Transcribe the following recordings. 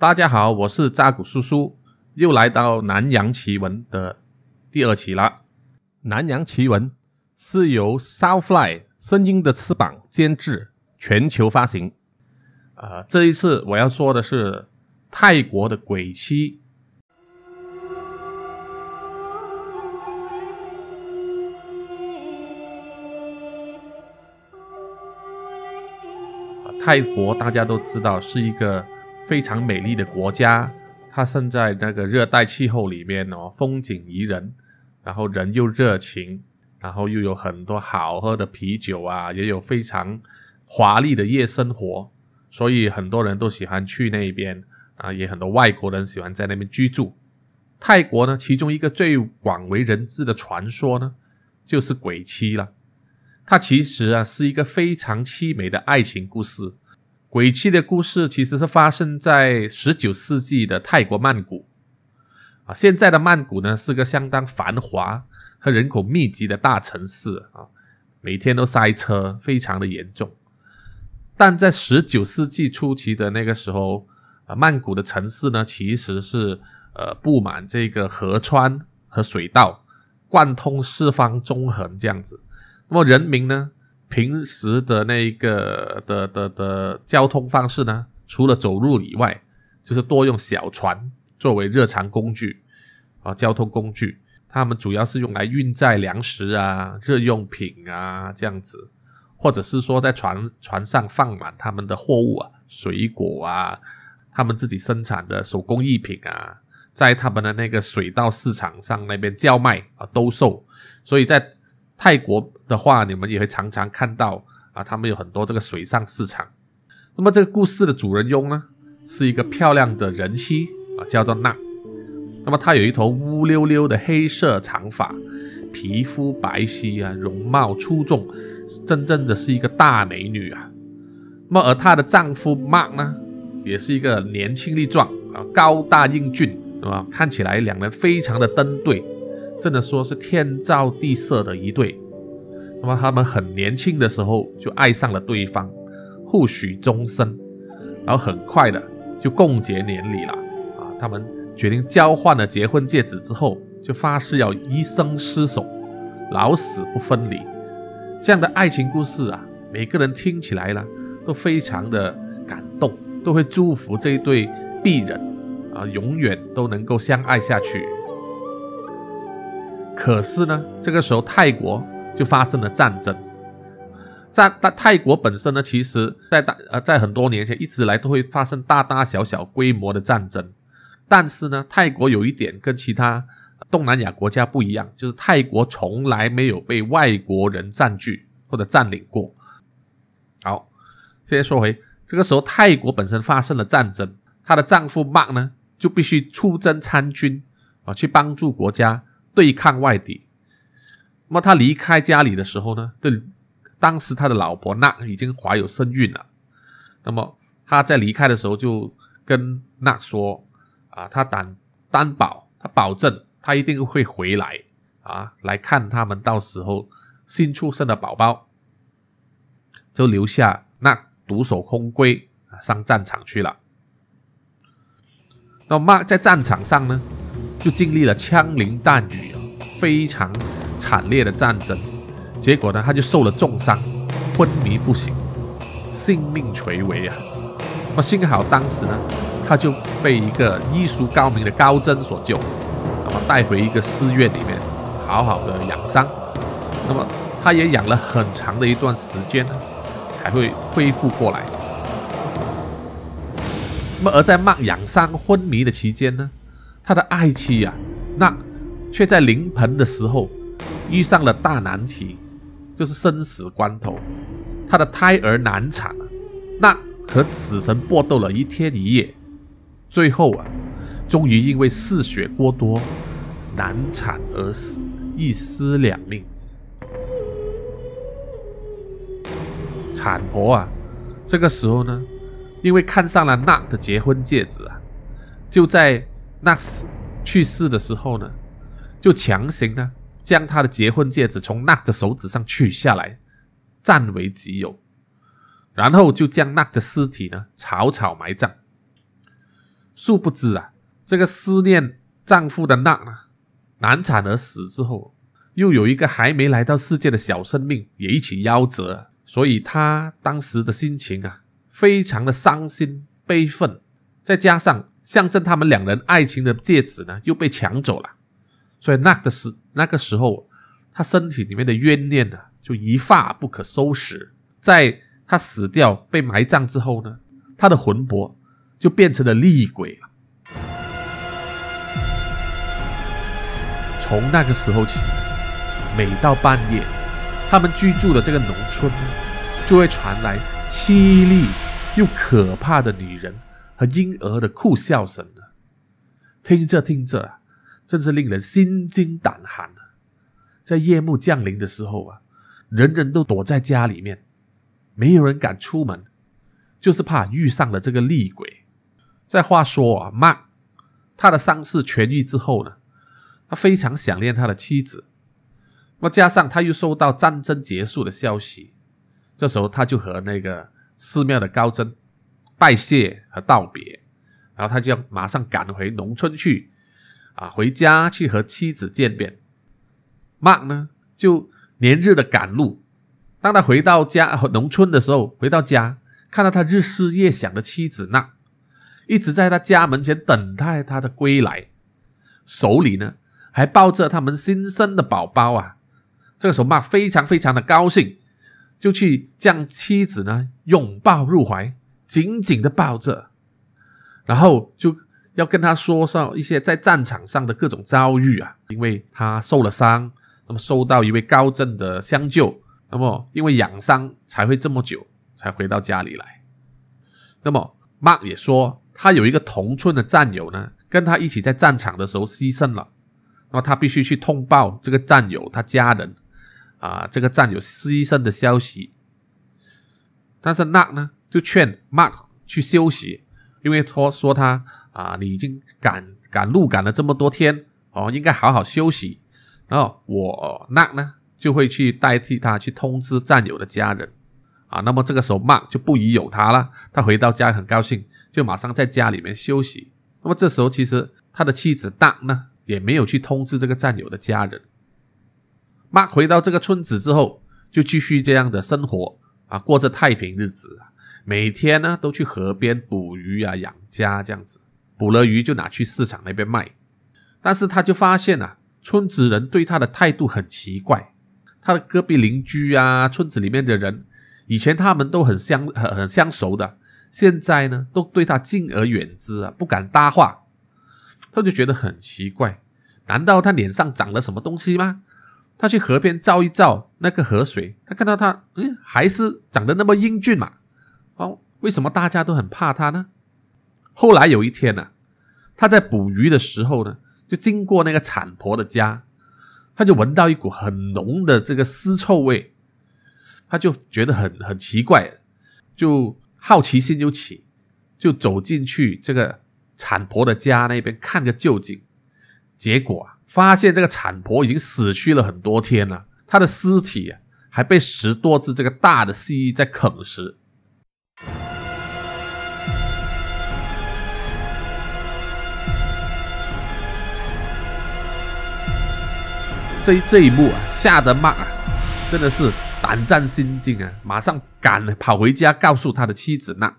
大家好，我是扎古叔叔，又来到南洋奇闻的第二期了。南洋奇闻是由 Southfly 声音的翅膀监制，全球发行。啊，这一次我要说的是泰国的鬼妻。泰国大家都知道是一个非常美丽的国家，它生在那个热带气候里面哦，风景宜人，然后人又热情，然后又有很多好喝的啤酒啊，也有非常华丽的夜生活，所以很多人都喜欢去那边啊，也很多外国人喜欢在那边居住。泰国呢，其中一个最广为人知的传说呢，就是鬼妻了。它其实啊是一个非常凄美的爱情故事。鬼泣的故事其实是发生在十九世纪的泰国曼谷啊。现在的曼谷呢是个相当繁华和人口密集的大城市啊，每天都塞车，非常的严重。但在十九世纪初期的那个时候啊，曼谷的城市呢其实是呃布满这个河川和水道，贯通四方中横这样子。那么人民呢，平时的那个的的的交通方式呢，除了走路以外，就是多用小船作为日常工具啊，交通工具。他们主要是用来运载粮食啊、日用品啊这样子，或者是说在船船上放满他们的货物啊、水果啊，他们自己生产的手工艺品啊，在他们的那个水稻市场上那边叫卖啊兜售，所以在。泰国的话，你们也会常常看到啊，他们有很多这个水上市场。那么这个故事的主人翁呢，是一个漂亮的人妻啊，叫做娜。那么她有一头乌溜溜的黑色长发，皮肤白皙啊，容貌出众，真正的是一个大美女啊。那么而她的丈夫 Mark 呢，也是一个年轻力壮啊，高大英俊，啊？看起来两人非常的登对。真的说是天造地设的一对，那么他们很年轻的时候就爱上了对方，互许终身，然后很快的就共结连理了啊！他们决定交换了结婚戒指之后，就发誓要一生厮守，老死不分离。这样的爱情故事啊，每个人听起来呢都非常的感动，都会祝福这一对璧人啊，永远都能够相爱下去。可是呢，这个时候泰国就发生了战争。在但泰国本身呢，其实在大呃在很多年前一直来都会发生大大小小规模的战争。但是呢，泰国有一点跟其他东南亚国家不一样，就是泰国从来没有被外国人占据或者占领过。好，现在说回这个时候，泰国本身发生了战争，她的丈夫 Mark 呢就必须出征参军啊，去帮助国家。对抗外敌，那么他离开家里的时候呢？对，当时他的老婆娜已经怀有身孕了。那么他在离开的时候就跟娜说：“啊，他担担保，他保证他一定会回来啊，来看他们到时候新出生的宝宝。”就留下那独守空闺上战场去了。那么在战场上呢？就经历了枪林弹雨啊非常惨烈的战争，结果呢，他就受了重伤，昏迷不醒，性命垂危啊！那么幸好当时呢，他就被一个医术高明的高僧所救，那么带回一个寺院里面，好好的养伤。那么他也养了很长的一段时间呢，才会恢复过来。那么而在慢养伤昏迷的期间呢？他的爱妻呀，那却在临盆的时候遇上了大难题，就是生死关头，他的胎儿难产，那和死神搏斗了一天一夜，最后啊，终于因为嗜血过多难产而死，一尸两命。产婆啊，这个时候呢，因为看上了娜的结婚戒指啊，就在。那死去世的时候呢，就强行呢将他的结婚戒指从娜的手指上取下来，占为己有，然后就将娜的尸体呢草草埋葬。殊不知啊，这个思念丈夫的娜啊，难产而死之后，又有一个还没来到世界的小生命也一起夭折，所以她当时的心情啊，非常的伤心悲愤，再加上象征他们两人爱情的戒指呢又被抢走了，所以那个时那个时候，他身体里面的怨念呢就一发不可收拾，在他死掉被埋葬之后呢，他的魂魄就变成了厉鬼了。从那个时候起，每到半夜，他们居住的这个农村呢，就会传来凄厉又可怕的女人和婴儿的哭笑声呢。听着听着，真是令人心惊胆寒啊！在夜幕降临的时候啊，人人都躲在家里面，没有人敢出门，就是怕遇上了这个厉鬼。再话说啊，妈，他的伤势痊愈之后呢？他非常想念他的妻子，那么加上他又收到战争结束的消息，这时候他就和那个寺庙的高僧拜谢和道别，然后他就要马上赶回农村去，啊，回家去和妻子见面。Mark 呢就连日的赶路，当他回到家农村的时候，回到家看到他日思夜想的妻子那一直在他家门前等待他的归来，手里呢。还抱着他们新生的宝宝啊！这个时候，Mark 非常非常的高兴，就去将妻子呢拥抱入怀，紧紧的抱着，然后就要跟他说上一些在战场上的各种遭遇啊。因为他受了伤，那么受到一位高正的相救，那么因为养伤才会这么久才回到家里来。那么 Mark 也说，他有一个同村的战友呢，跟他一起在战场的时候牺牲了。那么他必须去通报这个战友他家人啊，这个战友牺牲的消息。但是那呢就劝 Mark 去休息，因为他说他啊，你已经赶赶路赶了这么多天哦，应该好好休息。然后我那呢就会去代替他去通知战友的家人啊。那么这个时候 Mark 就不疑有他了，他回到家很高兴，就马上在家里面休息。那么这时候其实他的妻子大呢。也没有去通知这个战友的家人。Mark 回到这个村子之后，就继续这样的生活啊，过着太平日子。每天呢，都去河边捕鱼啊，养家这样子。捕了鱼就拿去市场那边卖。但是他就发现啊，村子人对他的态度很奇怪。他的隔壁邻居啊，村子里面的人，以前他们都很相很很相熟的，现在呢，都对他敬而远之啊，不敢搭话。他就觉得很奇怪，难道他脸上长了什么东西吗？他去河边照一照那个河水，他看到他，嗯，还是长得那么英俊嘛。哦，为什么大家都很怕他呢？后来有一天呢，他在捕鱼的时候呢，就经过那个产婆的家，他就闻到一股很浓的这个尸臭味，他就觉得很很奇怪，就好奇心就起，就走进去这个。产婆的家那边看个究竟，结果啊，发现这个产婆已经死去了很多天了，她的尸体啊还被十多只这个大的蜥蜴在啃食。这这一幕啊，吓得妈啊，真的是胆战心惊啊，马上赶跑回家告诉他的妻子那。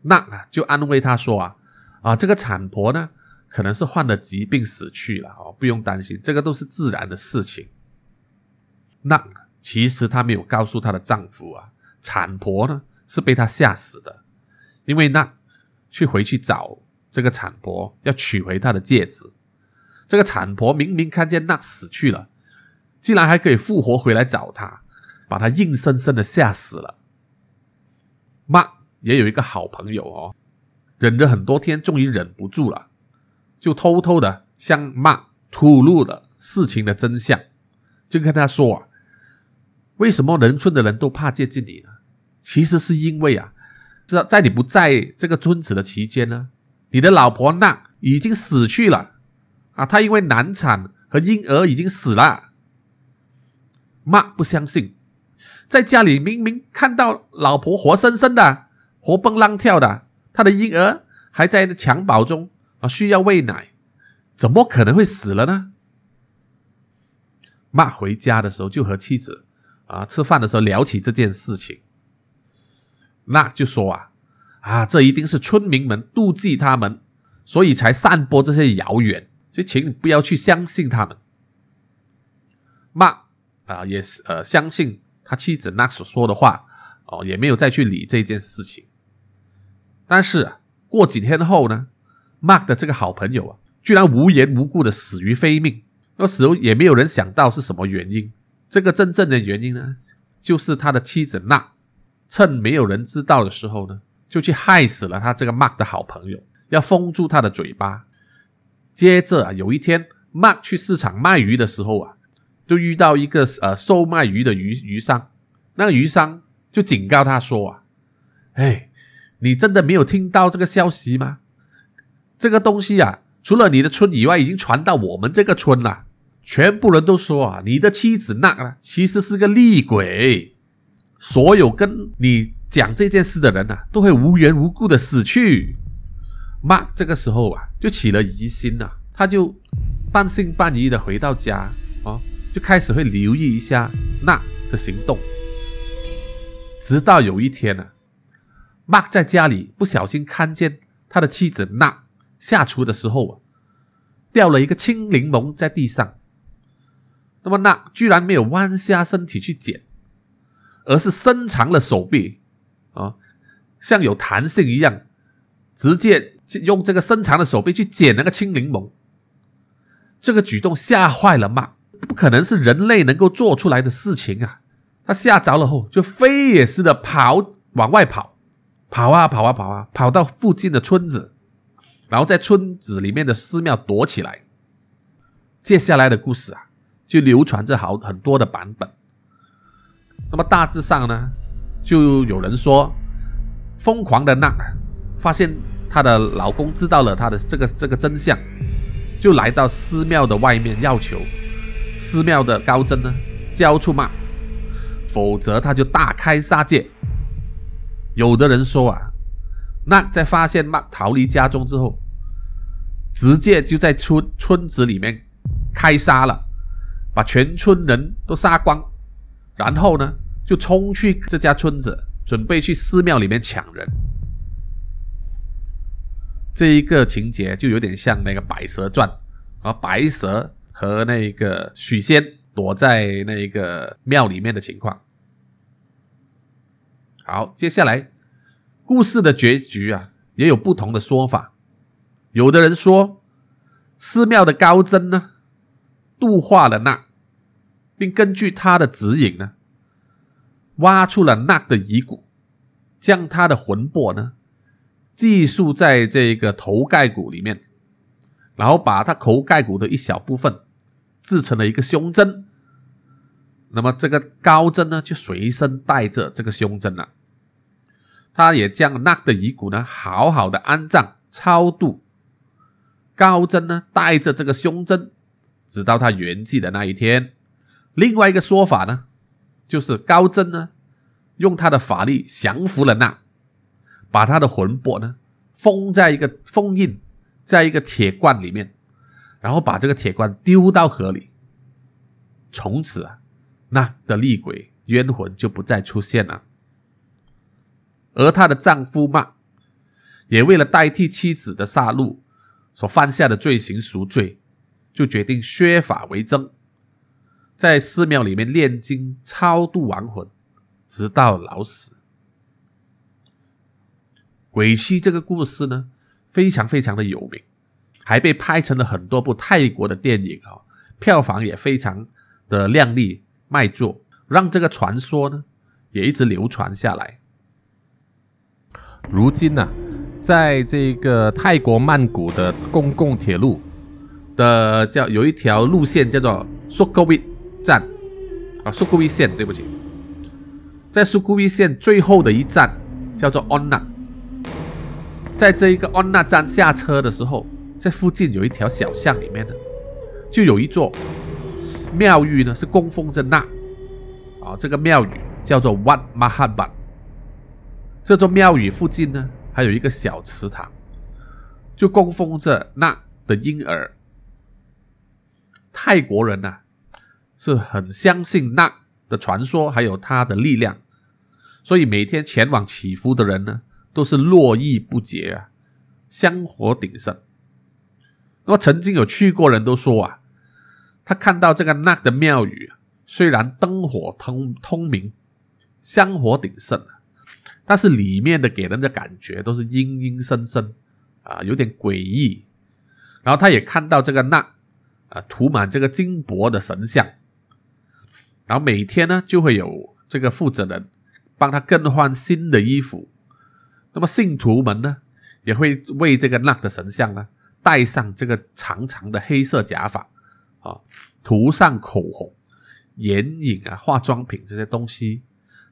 那啊，就安慰他说啊，啊，这个产婆呢，可能是患了疾病死去了哦，不用担心，这个都是自然的事情。那其实她没有告诉她的丈夫啊，产婆呢是被他吓死的，因为那去回去找这个产婆要取回她的戒指，这个产婆明明看见那死去了，竟然还可以复活回来找他，把他硬生生的吓死了。妈。也有一个好朋友哦，忍了很多天，终于忍不住了，就偷偷的向骂吐露了事情的真相，就跟他说啊，为什么农村的人都怕接近你呢？其实是因为啊，在在你不在这个村子的期间呢，你的老婆娜已经死去了啊，她因为难产和婴儿已经死了。妈不相信，在家里明明看到老婆活生生的。活蹦乱跳的，他的婴儿还在襁褓中啊，需要喂奶，怎么可能会死了呢？妈回家的时候就和妻子啊吃饭的时候聊起这件事情，那就说啊啊，这一定是村民们妒忌他们，所以才散播这些谣言，所以请你不要去相信他们。妈啊，也是呃相信他妻子那所说的话哦，也没有再去理这件事情。但是过几天后呢，Mark 的这个好朋友啊，居然无缘无故的死于非命。那时候也没有人想到是什么原因。这个真正的原因呢，就是他的妻子娜，趁没有人知道的时候呢，就去害死了他这个 Mark 的好朋友，要封住他的嘴巴。接着啊，有一天，Mark 去市场卖鱼的时候啊，就遇到一个呃售卖鱼的鱼鱼商，那个鱼商就警告他说啊，哎，你真的没有听到这个消息吗？这个东西啊。除了你的村以外，已经传到我们这个村了。全部人都说啊，你的妻子那啊，其实是个厉鬼。所有跟你讲这件事的人啊，都会无缘无故的死去。Mark，这个时候啊，就起了疑心呐，他就半信半疑的回到家啊，就开始会留意一下那的行动。直到有一天呢，妈在家里不小心看见他的妻子那。下厨的时候啊，掉了一个青柠檬在地上。那么那居然没有弯下身体去捡，而是伸长了手臂啊，像有弹性一样，直接用这个伸长的手臂去捡那个青柠檬。这个举动吓坏了妈，不可能是人类能够做出来的事情啊！他吓着了后，就飞也似的跑往外跑，跑啊跑啊跑啊，跑到附近的村子。然后在村子里面的寺庙躲起来。接下来的故事啊，就流传着好很多的版本。那么大致上呢，就有人说，疯狂的那发现她的老公知道了她的这个这个真相，就来到寺庙的外面要求寺庙的高僧呢交出骂，否则他就大开杀戒。有的人说啊。那在发现妈逃离家中之后，直接就在村村子里面开杀了，把全村人都杀光，然后呢就冲去这家村子，准备去寺庙里面抢人。这一个情节就有点像那个《白蛇传》，而白蛇和那个许仙躲在那个庙里面的情况。好，接下来。故事的结局啊，也有不同的说法。有的人说，寺庙的高僧呢，度化了那，并根据他的指引呢，挖出了那的遗骨，将他的魂魄呢，寄宿在这个头盖骨里面，然后把他头盖骨的一小部分制成了一个胸针。那么这个高僧呢，就随身带着这个胸针了。他也将那的遗骨呢，好好的安葬超度。高真呢，带着这个胸针，直到他圆寂的那一天。另外一个说法呢，就是高真呢，用他的法力降服了那，把他的魂魄呢，封在一个封印在一个铁罐里面，然后把这个铁罐丢到河里。从此啊，那的厉鬼冤魂就不再出现了。而她的丈夫嘛，也为了代替妻子的杀戮所犯下的罪行赎罪，就决定削发为僧，在寺庙里面炼金超度亡魂，直到老死。鬼妻这个故事呢，非常非常的有名，还被拍成了很多部泰国的电影啊，票房也非常的亮丽卖座，让这个传说呢也一直流传下来。如今呢，在这个泰国曼谷的公共铁路的叫有一条路线叫做 s u k h o i 站啊 s u k h o i 线，对不起，在 s u k h o i 线最后的一站叫做 Onna，在这一个 Onna 站下车的时候，在附近有一条小巷里面呢，就有一座庙宇呢，是供奉着那啊，这个庙宇叫做 Wat Mahabat。这座庙宇附近呢，还有一个小池塘，就供奉着那的婴儿。泰国人呐是很相信那的传说，还有他的力量，所以每天前往祈福的人呢都是络绎不绝啊，香火鼎盛。那么曾经有去过人都说啊，他看到这个那的庙宇，虽然灯火通通明，香火鼎盛但是里面的给人的感觉都是阴阴森森啊，有点诡异。然后他也看到这个那啊涂满这个金箔的神像，然后每天呢就会有这个负责人帮他更换新的衣服。那么信徒们呢也会为这个那的神像呢。戴上这个长长的黑色假发，啊，涂上口红、眼影啊、化妆品这些东西，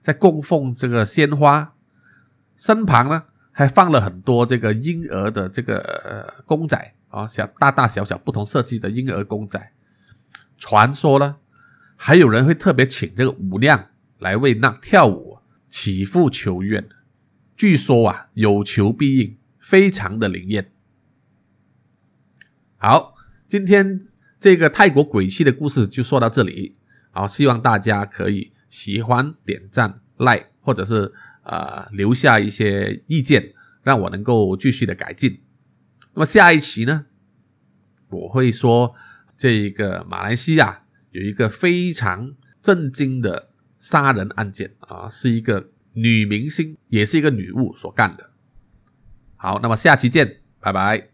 在供奉这个鲜花，身旁呢还放了很多这个婴儿的这个公仔啊，小大大小小不同设计的婴儿公仔。传说呢，还有人会特别请这个舞娘来为那跳舞祈福求愿，据说啊有求必应，非常的灵验。好，今天这个泰国鬼气的故事就说到这里。好，希望大家可以喜欢、点赞、like，或者是呃留下一些意见，让我能够继续的改进。那么下一期呢，我会说这个马来西亚有一个非常震惊的杀人案件啊，是一个女明星，也是一个女巫所干的。好，那么下期见，拜拜。